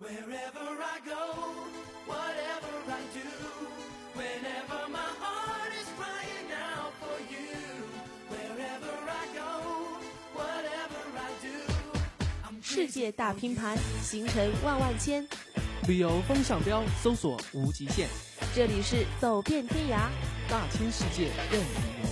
Wherever I go, whatever I do, whenever my heart is crying out for you. Wherever I go, whatever I do, 世界大拼盘，行程万万千。旅游风向标，搜索无极限，这里是走遍天涯，大千世界任你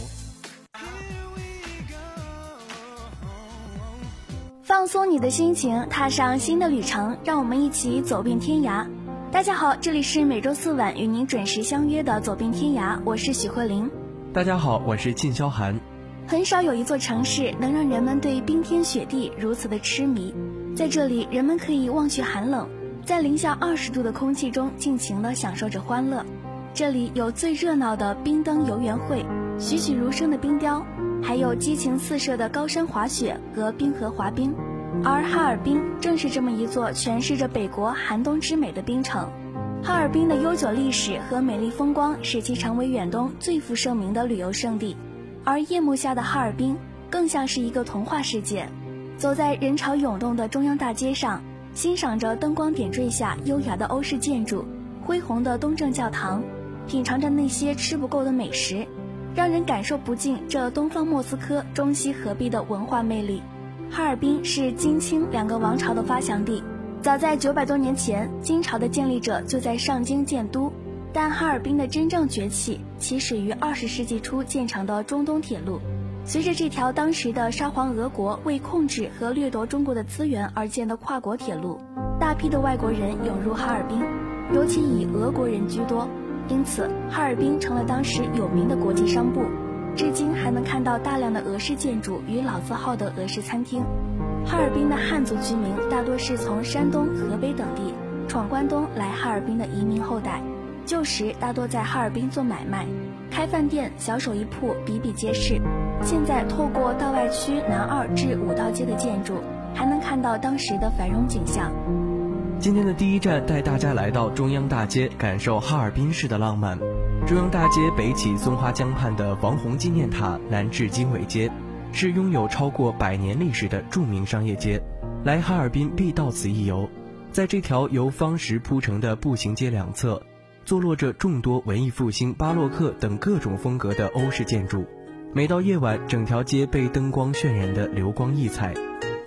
放松你的心情，踏上新的旅程，让我们一起走遍天涯。大家好，这里是每周四晚与您准时相约的《走遍天涯》，我是许慧玲。大家好，我是靳霄寒。很少有一座城市能让人们对冰天雪地如此的痴迷，在这里，人们可以忘却寒冷，在零下二十度的空气中尽情地享受着欢乐。这里有最热闹的冰灯游园会，栩栩如生的冰雕。还有激情四射的高山滑雪和冰河滑冰，而哈尔滨正是这么一座诠释着北国寒冬之美的冰城。哈尔滨的悠久历史和美丽风光使其成为远东最负盛名的旅游胜地，而夜幕下的哈尔滨更像是一个童话世界。走在人潮涌动的中央大街上，欣赏着灯光点缀下优雅的欧式建筑、恢宏的东正教堂，品尝着那些吃不够的美食。让人感受不尽这东方莫斯科、中西合璧的文化魅力。哈尔滨是金清两个王朝的发祥地，早在九百多年前，金朝的建立者就在上京建都。但哈尔滨的真正崛起起始于二十世纪初建成的中东铁路。随着这条当时的沙皇俄国为控制和掠夺中国的资源而建的跨国铁路，大批的外国人涌入哈尔滨，尤其以俄国人居多。因此，哈尔滨成了当时有名的国际商埠，至今还能看到大量的俄式建筑与老字号的俄式餐厅。哈尔滨的汉族居民大多是从山东、河北等地闯关东来哈尔滨的移民后代，旧时大多在哈尔滨做买卖、开饭店，小手艺铺比比皆是。现在透过道外区南二至五道街的建筑，还能看到当时的繁荣景象。今天的第一站带大家来到中央大街，感受哈尔滨市的浪漫。中央大街北起松花江畔的王洪纪念塔，南至经纬街，是拥有超过百年历史的著名商业街。来哈尔滨必到此一游。在这条由方石铺成的步行街两侧，坐落着众多文艺复兴、巴洛克等各种风格的欧式建筑。每到夜晚，整条街被灯光渲染的流光溢彩。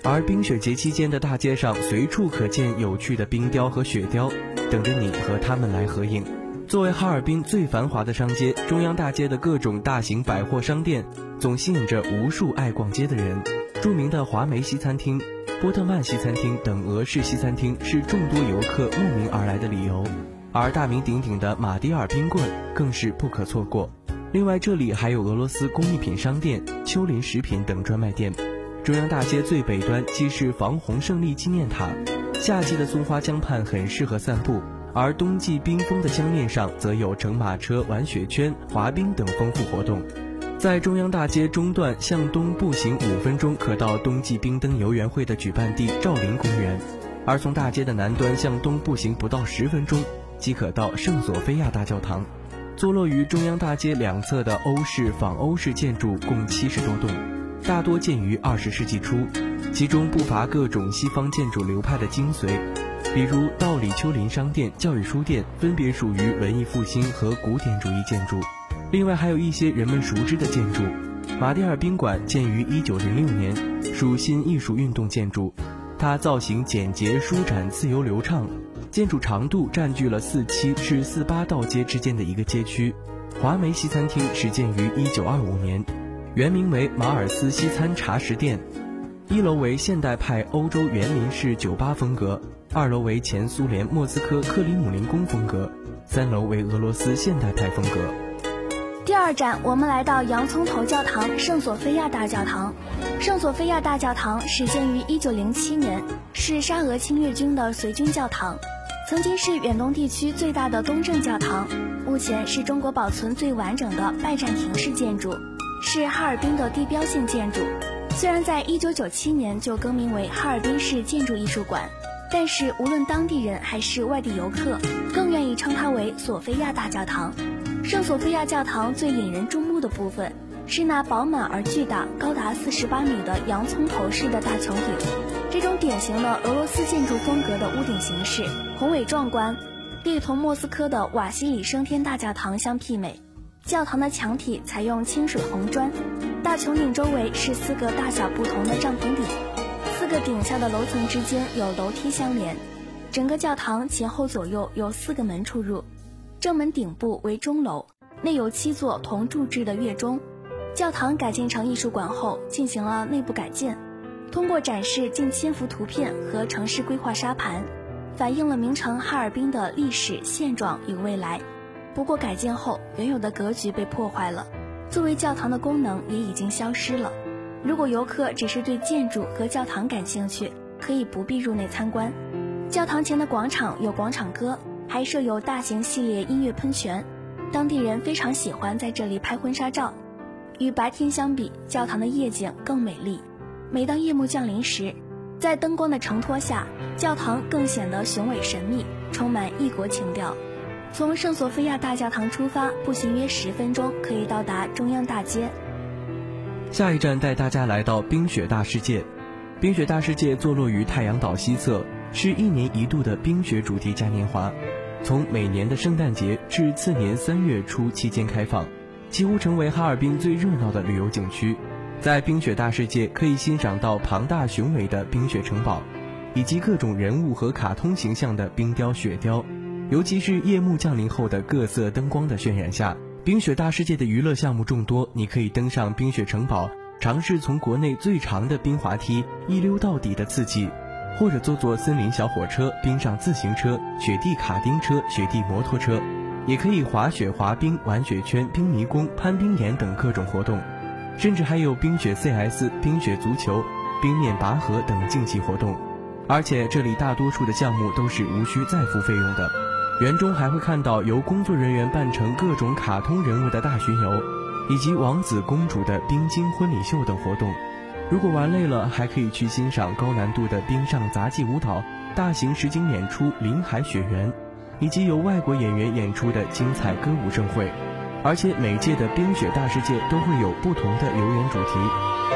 而冰雪节期间的大街上，随处可见有趣的冰雕和雪雕，等着你和他们来合影。作为哈尔滨最繁华的商街，中央大街的各种大型百货商店，总吸引着无数爱逛街的人。著名的华梅西餐厅、波特曼西餐厅等俄式西餐厅是众多游客慕名而来的理由，而大名鼎鼎的马迭尔冰棍更是不可错过。另外，这里还有俄罗斯工艺品商店、秋林食品等专卖店。中央大街最北端即是防洪胜利纪念塔，夏季的松花江畔很适合散步，而冬季冰封的江面上则有乘马车、玩雪圈、滑冰等丰富活动。在中央大街中段向东步行五分钟，可到冬季冰灯游园会的举办地赵林公园；而从大街的南端向东步行不到十分钟，即可到圣索菲亚大教堂。坐落于中央大街两侧的欧式仿欧式建筑共七十多栋。大多建于二十世纪初，其中不乏各种西方建筑流派的精髓，比如道里丘林商店、教育书店，分别属于文艺复兴和古典主义建筑。另外还有一些人们熟知的建筑，马迭尔宾馆建于一九零六年，属新艺术运动建筑，它造型简洁、舒展、自由流畅，建筑长度占据了四七至四八道街之间的一个街区。华梅西餐厅始建于一九二五年。原名为马尔斯西餐茶食店，一楼为现代派欧洲园林式酒吧风格，二楼为前苏联莫斯科克里姆林宫风格，三楼为俄罗斯现代派风格。第二站，我们来到洋葱头教堂圣索菲亚大教堂。圣索菲亚大教堂始建于1907年，是沙俄侵略军的随军教堂，曾经是远东地区最大的东正教堂，目前是中国保存最完整的拜占庭式建筑。是哈尔滨的地标性建筑，虽然在一九九七年就更名为哈尔滨市建筑艺术馆，但是无论当地人还是外地游客，更愿意称它为索菲亚大教堂。圣索菲亚教堂最引人注目的部分是那饱满而巨大、高达四十八米的洋葱头式的大穹顶，这种典型的俄罗斯建筑风格的屋顶形式宏伟壮观，可以同莫斯科的瓦西里升天大教堂相媲美。教堂的墙体采用清水红砖，大穹顶周围是四个大小不同的帐篷顶，四个顶下的楼层之间有楼梯相连。整个教堂前后左右有四个门出入，正门顶部为钟楼，内有七座铜铸制的月钟。教堂改建成艺术馆后，进行了内部改建。通过展示近千幅图片和城市规划沙盘，反映了名城哈尔滨的历史现状与未来。不过改建后，原有的格局被破坏了，作为教堂的功能也已经消失了。如果游客只是对建筑和教堂感兴趣，可以不必入内参观。教堂前的广场有广场歌，还设有大型系列音乐喷泉，当地人非常喜欢在这里拍婚纱照。与白天相比，教堂的夜景更美丽。每当夜幕降临时，在灯光的承托下，教堂更显得雄伟神秘，充满异国情调。从圣索菲亚大教堂出发，步行约十分钟可以到达中央大街。下一站带大家来到冰雪大世界。冰雪大世界坐落于太阳岛西侧，是一年一度的冰雪主题嘉年华，从每年的圣诞节至次年三月初期间开放，几乎成为哈尔滨最热闹的旅游景区。在冰雪大世界可以欣赏到庞大雄伟的冰雪城堡，以及各种人物和卡通形象的冰雕、雪雕。尤其是夜幕降临后的各色灯光的渲染下，冰雪大世界的娱乐项目众多。你可以登上冰雪城堡，尝试从国内最长的冰滑梯一溜到底的刺激，或者坐坐森林小火车、冰上自行车、雪地卡丁车、雪地摩托车，也可以滑雪、滑冰、玩雪圈、冰迷宫、攀冰岩等各种活动。甚至还有冰雪 CS、冰雪足球、冰面拔河等竞技活动，而且这里大多数的项目都是无需再付费用的。园中还会看到由工作人员扮成各种卡通人物的大巡游，以及王子公主的冰晶婚礼秀等活动。如果玩累了，还可以去欣赏高难度的冰上杂技舞蹈、大型实景演出《林海雪原》，以及由外国演员演出的精彩歌舞盛会。而且每届的冰雪大世界都会有不同的游园主题，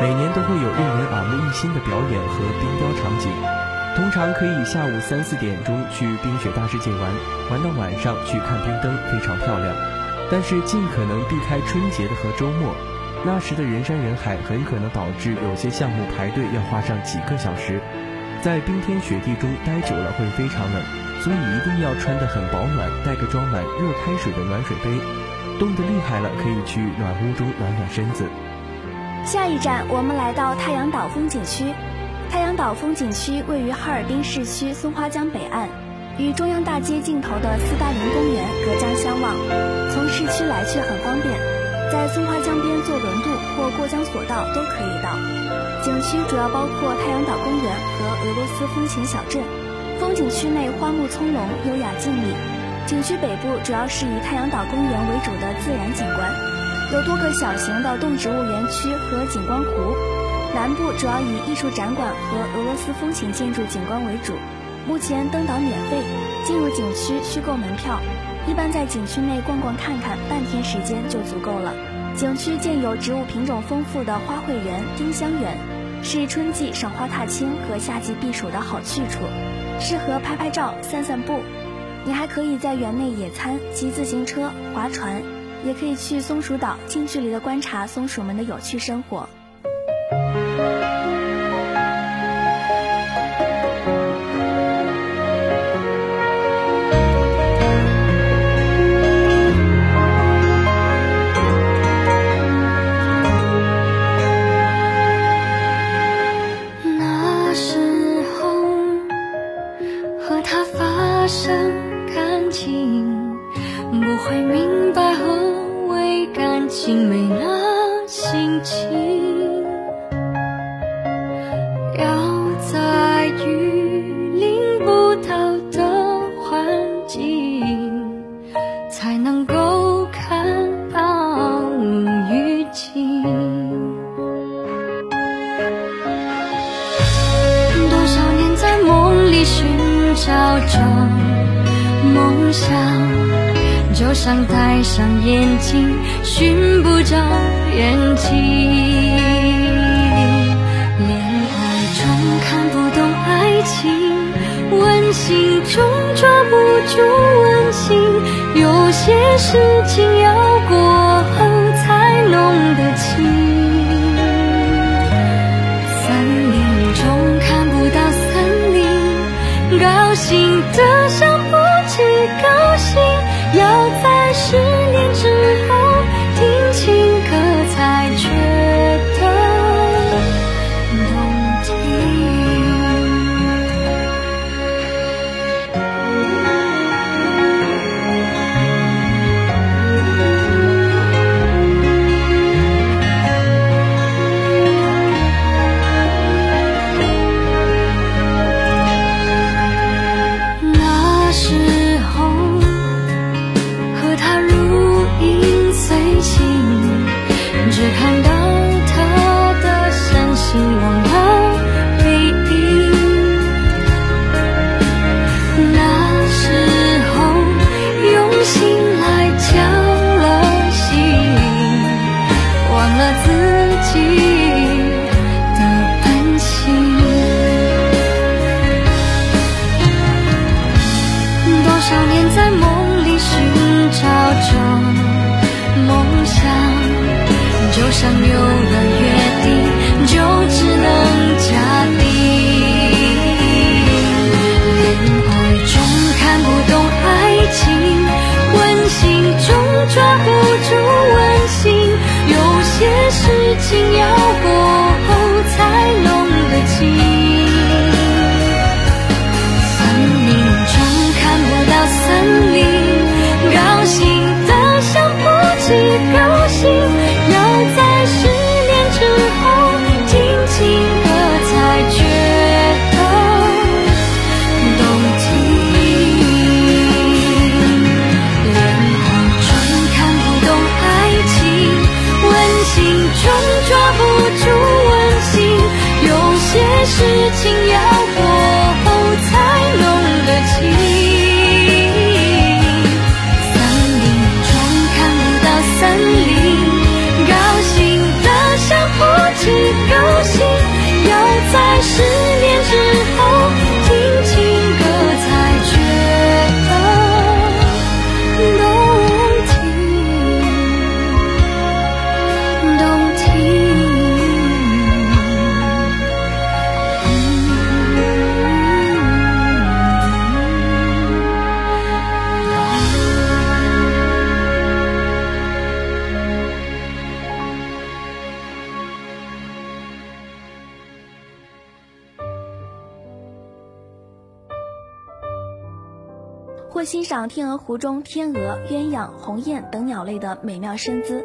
每年都会有令人耳目一新的表演和冰雕场景。通常可以下午三四点钟去冰雪大世界玩，玩到晚上去看冰灯，非常漂亮。但是尽可能避开春节的和周末，那时的人山人海很可能导致有些项目排队要花上几个小时，在冰天雪地中待久了会非常冷，所以一定要穿得很保暖，带个装满热开水的暖水杯。冻得厉害了，可以去暖屋中暖暖身子。下一站，我们来到太阳岛风景区。太阳岛风景区位于哈尔滨市区松花江北岸，与中央大街尽头的斯大林公园隔江相望，从市区来去很方便。在松花江边坐轮渡或过江索道都可以到。景区主要包括太阳岛公园和俄罗斯风情小镇。风景区内花木葱茏，优雅静谧。景区北部主要是以太阳岛公园为主的自然景观，有多个小型的动植物园区和景观湖。南部主要以艺术展馆和俄罗斯风情建筑景观为主。目前登岛免费，进入景区需购门票。一般在景区内逛逛看看，半天时间就足够了。景区建有植物品种丰富的花卉园、丁香园，是春季赏花踏青和夏季避暑的好去处，适合拍拍照、散散步。你还可以在园内野餐、骑自行车、划船，也可以去松鼠岛近距离的观察松鼠们的有趣生活。心中抓不住温馨，有些事情要过后才弄得清。或欣赏天鹅湖中天鹅、鸳鸯、鸿雁等鸟类的美妙身姿。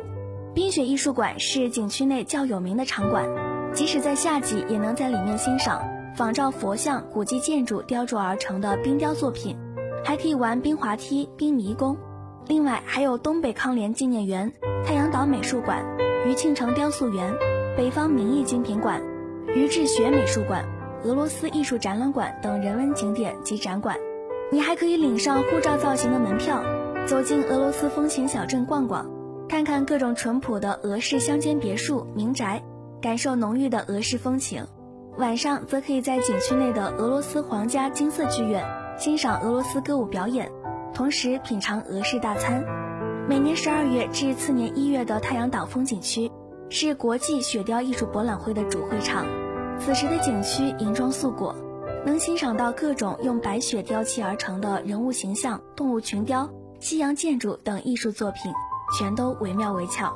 冰雪艺术馆是景区内较有名的场馆，即使在夏季也能在里面欣赏仿照佛像、古迹建筑雕琢而成的冰雕作品，还可以玩冰滑梯、冰迷宫。另外还有东北康联纪念园、太阳岛美术馆、余庆成雕塑园、北方名艺精品馆、余志学美术馆、俄罗斯艺术展览馆等人文景点及展馆。你还可以领上护照造型的门票，走进俄罗斯风情小镇逛逛，看看各种淳朴的俄式乡间别墅、民宅，感受浓郁的俄式风情。晚上则可以在景区内的俄罗斯皇家金色剧院欣赏俄罗斯歌舞表演，同时品尝俄式大餐。每年十二月至次年一月的太阳岛风景区是国际雪雕艺术博览会的主会场，此时的景区银装素裹。能欣赏到各种用白雪雕砌而成的人物形象、动物群雕、西洋建筑等艺术作品，全都惟妙惟肖。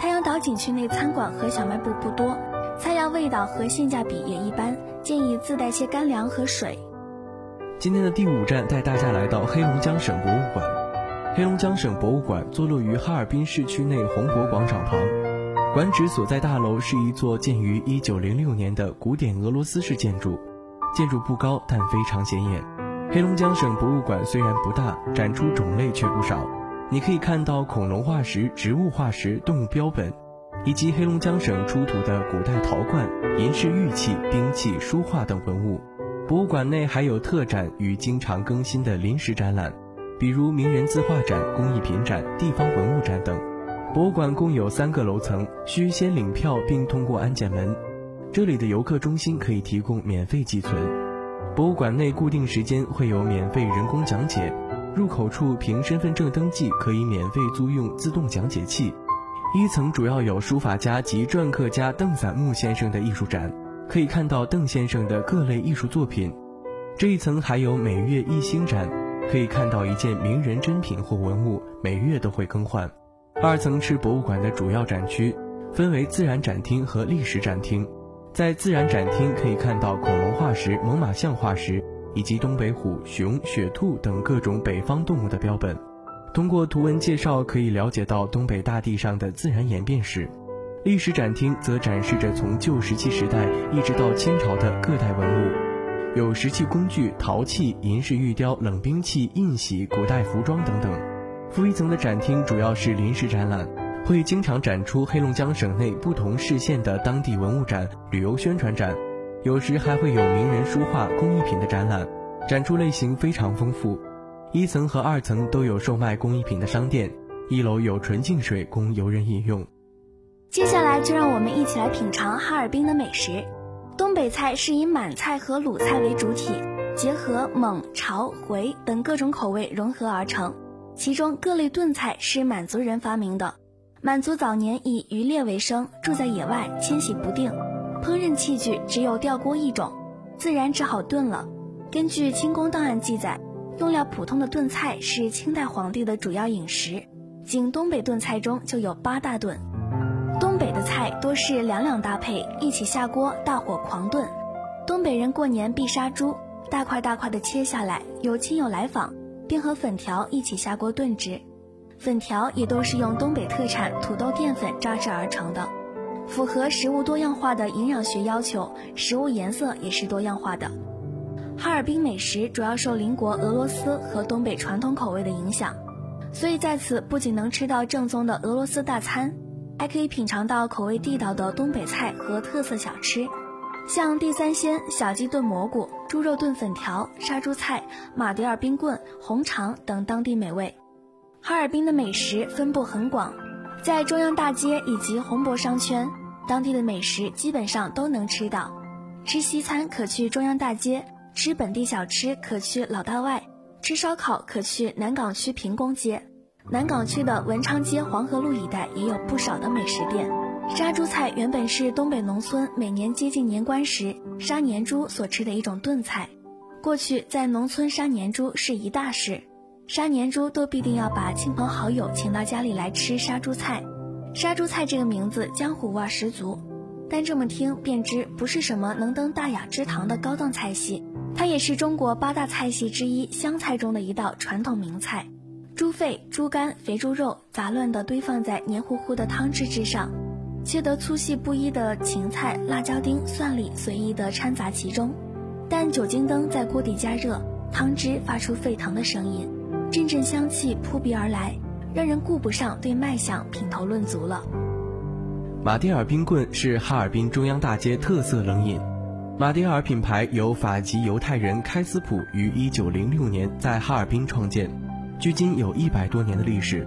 太阳岛景区内餐馆和小卖部不多，菜肴味道和性价比也一般，建议自带些干粮和水。今天的第五站带大家来到黑龙江省博物馆。黑龙江省博物馆坐落于哈尔滨市区内红博广场旁，馆址所在大楼是一座建于1906年的古典俄罗斯式建筑，建筑不高但非常显眼。黑龙江省博物馆虽然不大，展出种类却不少，你可以看到恐龙化石、植物化石、动物标本，以及黑龙江省出土的古代陶罐、银饰玉器、兵器、书画等文物。博物馆内还有特展与经常更新的临时展览，比如名人字画展、工艺品展、地方文物展等。博物馆共有三个楼层，需先领票并通过安检门。这里的游客中心可以提供免费寄存。博物馆内固定时间会有免费人工讲解，入口处凭身份证登记可以免费租用自动讲解器。一层主要有书法家及篆刻家邓散木先生的艺术展，可以看到邓先生的各类艺术作品。这一层还有每月一星展，可以看到一件名人珍品或文物，每月都会更换。二层是博物馆的主要展区，分为自然展厅和历史展厅。在自然展厅可以看到恐龙化石、猛犸象化石，以及东北虎、熊、雪兔等各种北方动物的标本。通过图文介绍可以了解到东北大地上的自然演变史。历史展厅则展示着从旧石器时代一直到清朝的各代文物，有石器工具、陶器、银饰玉雕、冷兵器、印玺、古代服装等等。负一层的展厅主要是临时展览。会经常展出黑龙江省内不同市县的当地文物展、旅游宣传展，有时还会有名人书画、工艺品的展览，展出类型非常丰富。一层和二层都有售卖工艺品的商店，一楼有纯净水供游人饮用。接下来就让我们一起来品尝哈尔滨的美食。东北菜是以满菜和鲁菜为主体，结合蒙、潮、回等各种口味融合而成，其中各类炖菜是满族人发明的。满族早年以渔猎为生，住在野外，迁徙不定，烹饪器具只有吊锅一种，自然只好炖了。根据清宫档案记载，用料普通的炖菜是清代皇帝的主要饮食。仅东北炖菜中就有八大炖。东北的菜多是两两搭配，一起下锅，大火狂炖。东北人过年必杀猪，大块大块的切下来，有亲友来访，便和粉条一起下锅炖制。粉条也都是用东北特产土豆淀粉榨制而成的，符合食物多样化的营养学要求，食物颜色也是多样化的。哈尔滨美食主要受邻国俄罗斯和东北传统口味的影响，所以在此不仅能吃到正宗的俄罗斯大餐，还可以品尝到口味地道的东北菜和特色小吃，像地三鲜、小鸡炖蘑菇、猪肉炖粉条、杀猪菜、马迭尔冰棍、红肠等当地美味。哈尔滨的美食分布很广，在中央大街以及红博商圈，当地的美食基本上都能吃到。吃西餐可去中央大街，吃本地小吃可去老大外，吃烧烤可去南岗区平公街。南岗区的文昌街、黄河路一带也有不少的美食店。杀猪菜原本是东北农村每年接近年关时杀年猪所吃的一种炖菜，过去在农村杀年猪是一大事。杀年猪都必定要把亲朋好友请到家里来吃杀猪菜，杀猪菜这个名字江湖味十足，但这么听便知不是什么能登大雅之堂的高档菜系，它也是中国八大菜系之一湘菜中的一道传统名菜。猪肺、猪肝、肥猪肉杂乱地堆放在黏糊糊的汤汁之上，切得粗细不一的芹菜、辣椒丁、蒜粒随意地掺杂其中，但酒精灯在锅底加热，汤汁发出沸腾的声音。阵阵香气扑鼻而来，让人顾不上对卖相品头论足了。马迭尔冰棍是哈尔滨中央大街特色冷饮。马迭尔品牌由法籍犹太人开斯普于1906年在哈尔滨创建，距今有一百多年的历史。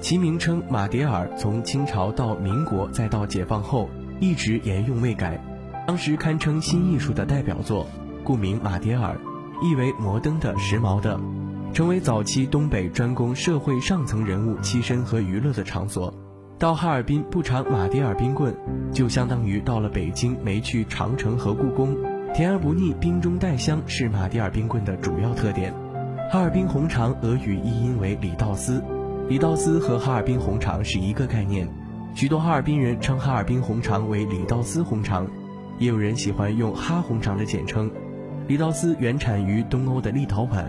其名称马迭尔从清朝到民国再到解放后一直沿用未改，当时堪称新艺术的代表作，故名马迭尔，意为摩登的、时髦的。成为早期东北专供社会上层人物栖身和娱乐的场所。到哈尔滨不尝马迭尔冰棍，就相当于到了北京没去长城和故宫。甜而不腻，冰中带香是马迭尔冰棍的主要特点。哈尔滨红肠俄语译音为里道斯，里道斯和哈尔滨红肠是一个概念。许多哈尔滨人称哈尔滨红肠为里道斯红肠，也有人喜欢用哈红肠的简称。里道斯原产于东欧的立陶宛。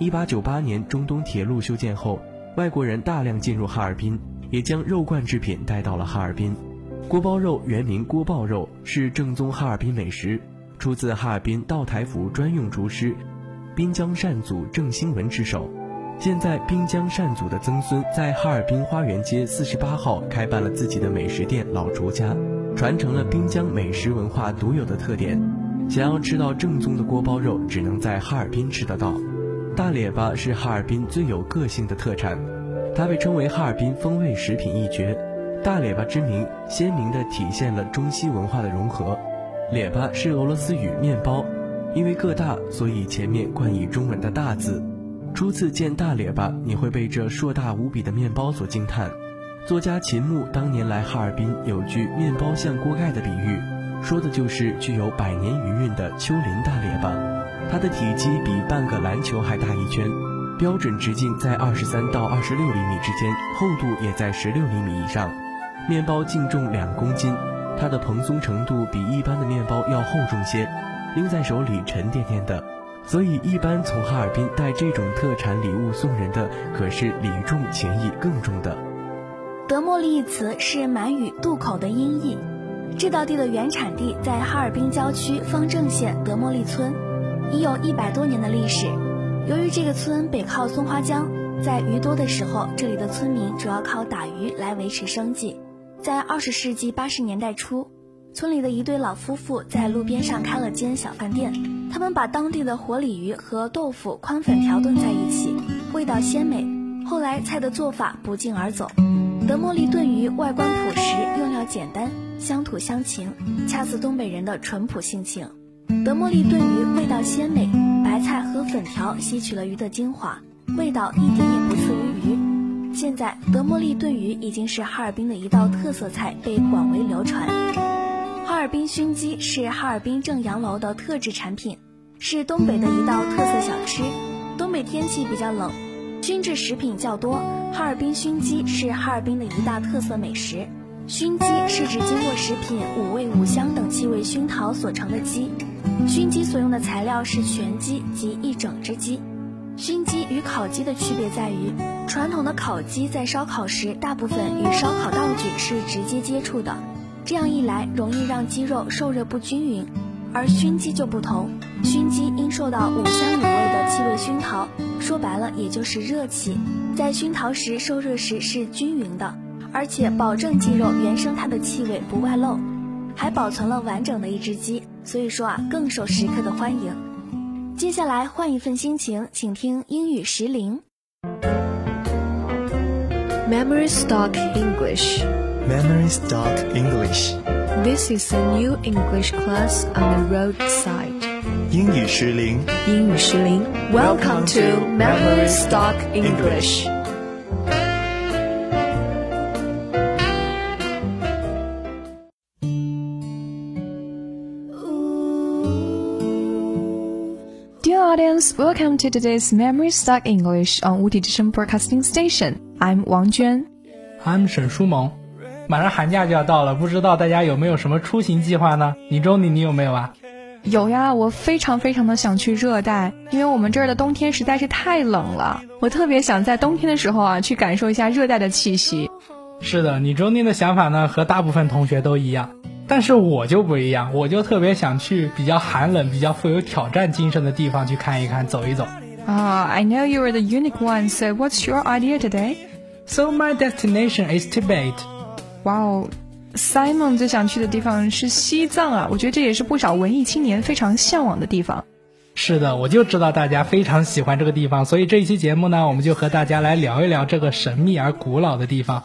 一八九八年，中东铁路修建后，外国人大量进入哈尔滨，也将肉罐制品带到了哈尔滨。锅包肉原名锅爆肉，是正宗哈尔滨美食，出自哈尔滨道台府专用厨师滨江善祖郑兴文之手。现在，滨江善祖的曾孙在哈尔滨花园街四十八号开办了自己的美食店“老厨家”，传承了滨江美食文化独有的特点。想要吃到正宗的锅包肉，只能在哈尔滨吃得到。大列巴是哈尔滨最有个性的特产，它被称为哈尔滨风味食品一绝。大列巴之名鲜明地体现了中西文化的融合。列巴是俄罗斯语面包，因为个大，所以前面冠以中文的大字。初次见大列巴，你会被这硕大无比的面包所惊叹。作家秦牧当年来哈尔滨，有句“面包像锅盖”的比喻，说的就是具有百年余韵的丘陵大列巴。它的体积比半个篮球还大一圈，标准直径在二十三到二十六厘米之间，厚度也在十六厘米以上。面包净重两公斤，它的蓬松程度比一般的面包要厚重些，拎在手里沉甸甸的。所以，一般从哈尔滨带这种特产礼物送人的，可是礼重情义更重的。德莫利一词是满语“渡口”的音译。这道地的原产地在哈尔滨郊区方正县德莫利村，已有一百多年的历史。由于这个村北靠松花江，在鱼多的时候，这里的村民主要靠打鱼来维持生计。在二十世纪八十年代初，村里的一对老夫妇在路边上开了间小饭店。他们把当地的活鲤鱼和豆腐、宽粉条炖在一起，味道鲜美。后来菜的做法不胫而走，德莫利炖鱼外观朴实，用料简单，乡土乡情，恰似东北人的淳朴性情。德莫利炖鱼味道鲜美，白菜和粉条吸取了鱼的精华，味道一点也不次于鱼。现在德莫利炖鱼已经是哈尔滨的一道特色菜，被广为流传。哈尔滨熏鸡是哈尔滨正阳楼的特制产品，是东北的一道特色小吃。东北天气比较冷，熏制食品较多，哈尔滨熏鸡是哈尔滨的一大特色美食。熏鸡是指经过食品五味五香等气味熏陶所成的鸡。熏鸡所用的材料是全鸡及一整只鸡。熏鸡与烤鸡的区别在于，传统的烤鸡在烧烤时，大部分与烧烤道具是直接接触的。这样一来，容易让鸡肉受热不均匀，而熏鸡就不同，熏鸡因受到五香五味的气味熏陶，说白了也就是热气，在熏陶时受热时是均匀的，而且保证鸡肉原生它的气味不外漏，还保存了完整的一只鸡，所以说啊更受食客的欢迎。接下来换一份心情，请听英语时铃。Memory Stock English. Memory Stock English. This is a new English class on the roadside. 英语时铃。英语时铃 Welcome to Memory Stock English. Welcome to today's Memory Stock English on 无体之声 Broadcasting Station. I'm Wang Juan. I'm 沈书萌。马上寒假就要到了，不知道大家有没有什么出行计划呢？你周你你有没有啊？有呀，我非常非常的想去热带，因为我们这儿的冬天实在是太冷了。我特别想在冬天的时候啊，去感受一下热带的气息。是的，你周宁的想法呢，和大部分同学都一样。但是我就不一样，我就特别想去比较寒冷、比较富有挑战精神的地方去看一看、走一走。啊、i know you are the unique one, so what's your idea today? So my destination is Tibet. 哇哦，Simon 最想去的地方是西藏啊！我觉得这也是不少文艺青年非常向往的地方。是的，我就知道大家非常喜欢这个地方，所以这一期节目呢，我们就和大家来聊一聊这个神秘而古老的地方。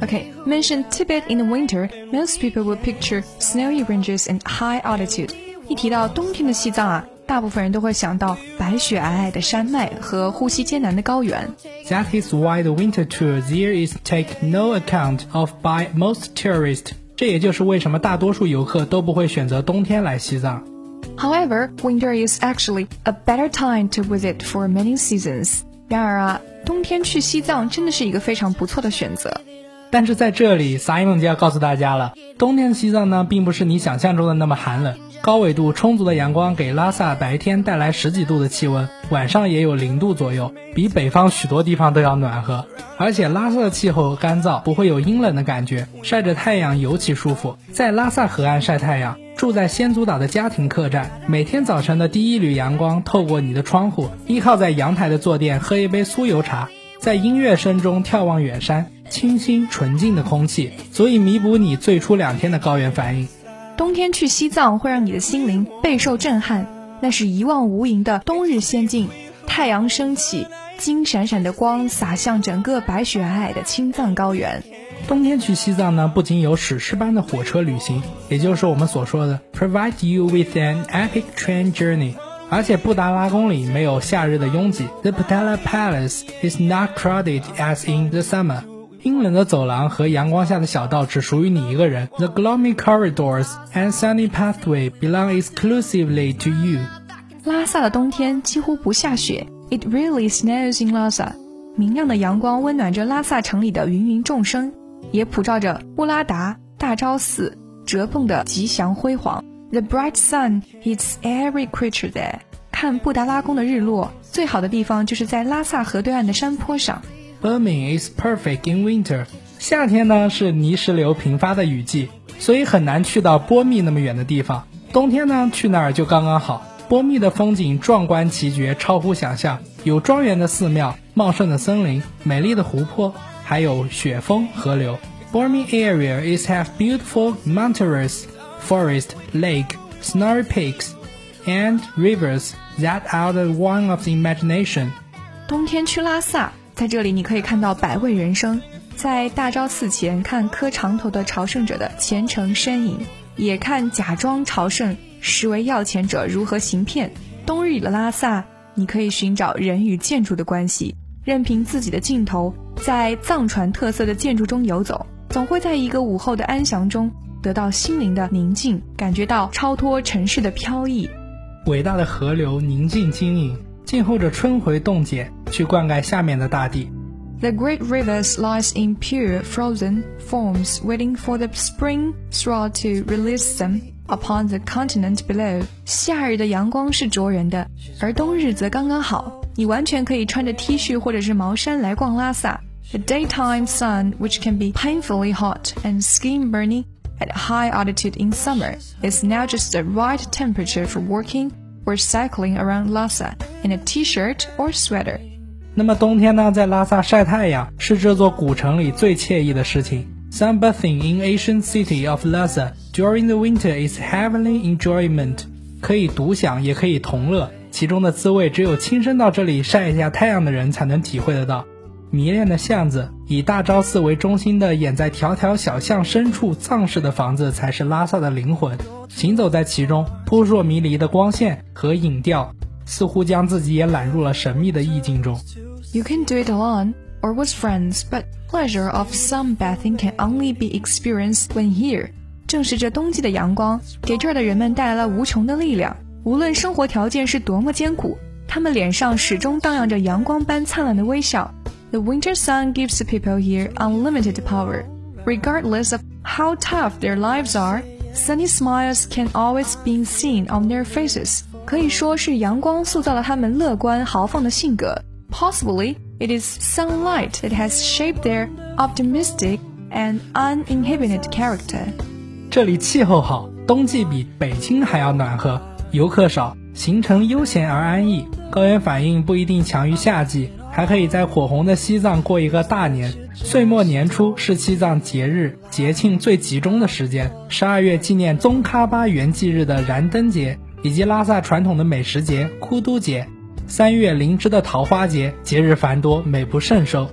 Okay, mention Tibet in the winter, most people will picture snowy ranges and high altitude. 一提到冬天的西藏啊，大部分人都会想到白雪皑皑的山脉和呼吸艰难的高原。 That is why the winter tour there is take no account of by most tourists。这也就是为什么大多数游客都不会选择冬天来西藏。 However, winter is actually a better time to visit for many seasons. 然而啊，冬天去西藏真的是一个非常不错的选择。但是在这里，Simon 就要告诉大家了，冬天的西藏呢，并不是你想象中的那么寒冷。高纬度充足的阳光给拉萨白天带来十几度的气温，晚上也有零度左右，比北方许多地方都要暖和。而且拉萨的气候干燥，不会有阴冷的感觉，晒着太阳尤其舒服。在拉萨河岸晒太阳，住在仙足岛的家庭客栈，每天早晨的第一缕阳光透过你的窗户，依靠在阳台的坐垫喝一杯酥油茶，在音乐声中眺望远山，清新纯净的空气足以弥补你最初两天的高原反应。冬天去西藏会让你的心灵备受震撼，那是一望无垠的冬日仙境。太阳升起，金闪闪的光洒向整个白雪皑皑的青藏高原。冬天去西藏呢，不仅有史诗般的火车旅行，也就是我们所说的 provide you with an epic train journey，而且布达拉宫里没有夏日的拥挤。The Patala Palace is not crowded as in the summer. 阴冷的走廊和阳光下的小道只属于你一个人。The gloomy corridors and sunny pathway belong exclusively to you. 拉萨的冬天几乎不下雪，It really snows in Lhasa。明亮的阳光温暖着拉萨城里的芸芸众生，也普照着布拉达、大昭寺、哲蚌的吉祥辉煌。The bright sun hits every creature there。看布达拉宫的日落，最好的地方就是在拉萨河对岸的山坡上。Burming is perfect in winter。夏天呢是泥石流频发的雨季，所以很难去到波密那么远的地方。冬天呢去那儿就刚刚好。波密的风景壮观奇绝，超乎想象，有庄园的寺庙、茂盛的森林、美丽的湖泊，还有雪峰河流。Bormi area is have beautiful mountainous forest, lake, snowy peaks, and rivers that are the one of the imagination. 冬天去拉萨，在这里你可以看到百味人生，在大昭寺前看磕长头的朝圣者的虔诚身影，也看假装朝圣。实为要钱者如何行骗？冬日里的拉萨，你可以寻找人与建筑的关系，任凭自己的镜头 在藏传特色的建筑中游走，总会在一个午后的安详中得到心灵的宁静，感觉到超脱尘世的飘逸。伟大的河流宁静晶莹，静候着春回冻结，去灌溉下面的大地。The great rivers lies in pure frozen forms, waiting for the spring thaw to release them. Upon the continent below，夏日的阳光是灼人的，而冬日则刚刚好。你完全可以穿着 T 恤或者是毛衫来逛拉萨。The daytime sun, which can be painfully hot and skin burning at high altitude in summer, is now just the right temperature for walking or cycling around Lhasa in a T-shirt or sweater. 那么冬天呢，在拉萨晒太阳是这座古城里最惬意的事情。Sunbathing in ancient city of Lhasa during the winter is heavenly enjoyment。可以独享，也可以同乐，其中的滋味只有亲身到这里晒一下太阳的人才能体会得到。 迷恋的巷子，以大昭寺为中心的掩在条条小巷深处藏式的房子，才是拉萨的灵魂。行走在其中，扑朔迷离的光线和影调，似乎将自己也揽入了神秘的意境中。You can do it alone. or with friends, but pleasure of sunbathing can only be experienced when here. 正是这冬季的阳光，给这儿的人们带来了无穷的力量。无论生活条件是多么艰苦，他们脸上始终荡漾着阳光般灿烂的微笑。The winter sun gives the people here unlimited power. Regardless of how tough their lives are, sunny smiles can always be seen on their faces. 可以说是阳光塑造了他们乐观豪放的性格。Possibly. It is sunlight that has shaped their optimistic and uninhibited character. 这里气候好，冬季比北京还要暖和，游客少，行程悠闲而安逸。高原反应不一定强于夏季， 还可以在火红的西藏过一个大年。岁末年初是西藏节日节庆最集中的时间，十二月纪念宗喀巴圆寂日的燃灯节，以及拉萨传统的美食节库都节。三月灵芝的桃花节，节日繁多，美不胜收。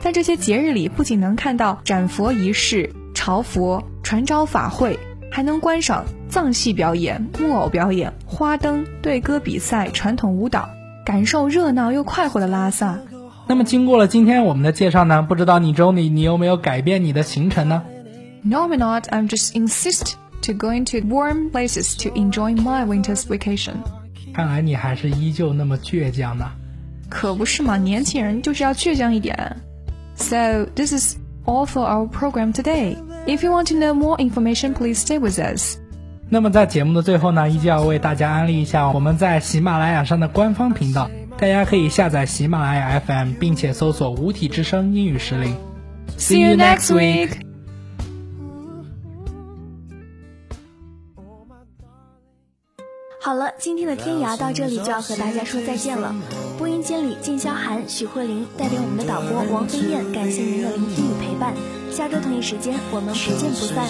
在这些节日里，不仅能看到斩佛仪式、朝佛、传召法会，还能观赏藏戏表演、木偶表演、花灯、对歌比赛、传统舞蹈，感受热闹又快活的拉萨。那么，经过了今天我们的介绍呢？不知道你周里你有没有改变你的行程呢？No, not. I'm just insist to going to warm places to enjoy my winter's vacation. 看来你还是依旧那么倔强呢。可不是嘛，年轻人就是要倔强一点。So this is all for our program today. If you want to know more information, please stay with us. 那么在节目的最后呢，依旧要为大家安利一下我们在喜马拉雅上的官方频道，大家可以下载喜马拉雅 FM，并且搜索“五体之声英语实力”。See you next week. 好了，今天的天涯到这里就要和大家说再见了。播音间里，靳潇涵、许慧玲带领我们的导播王飞燕，感谢您的聆听与陪伴。下周同一时间，我们不见不散。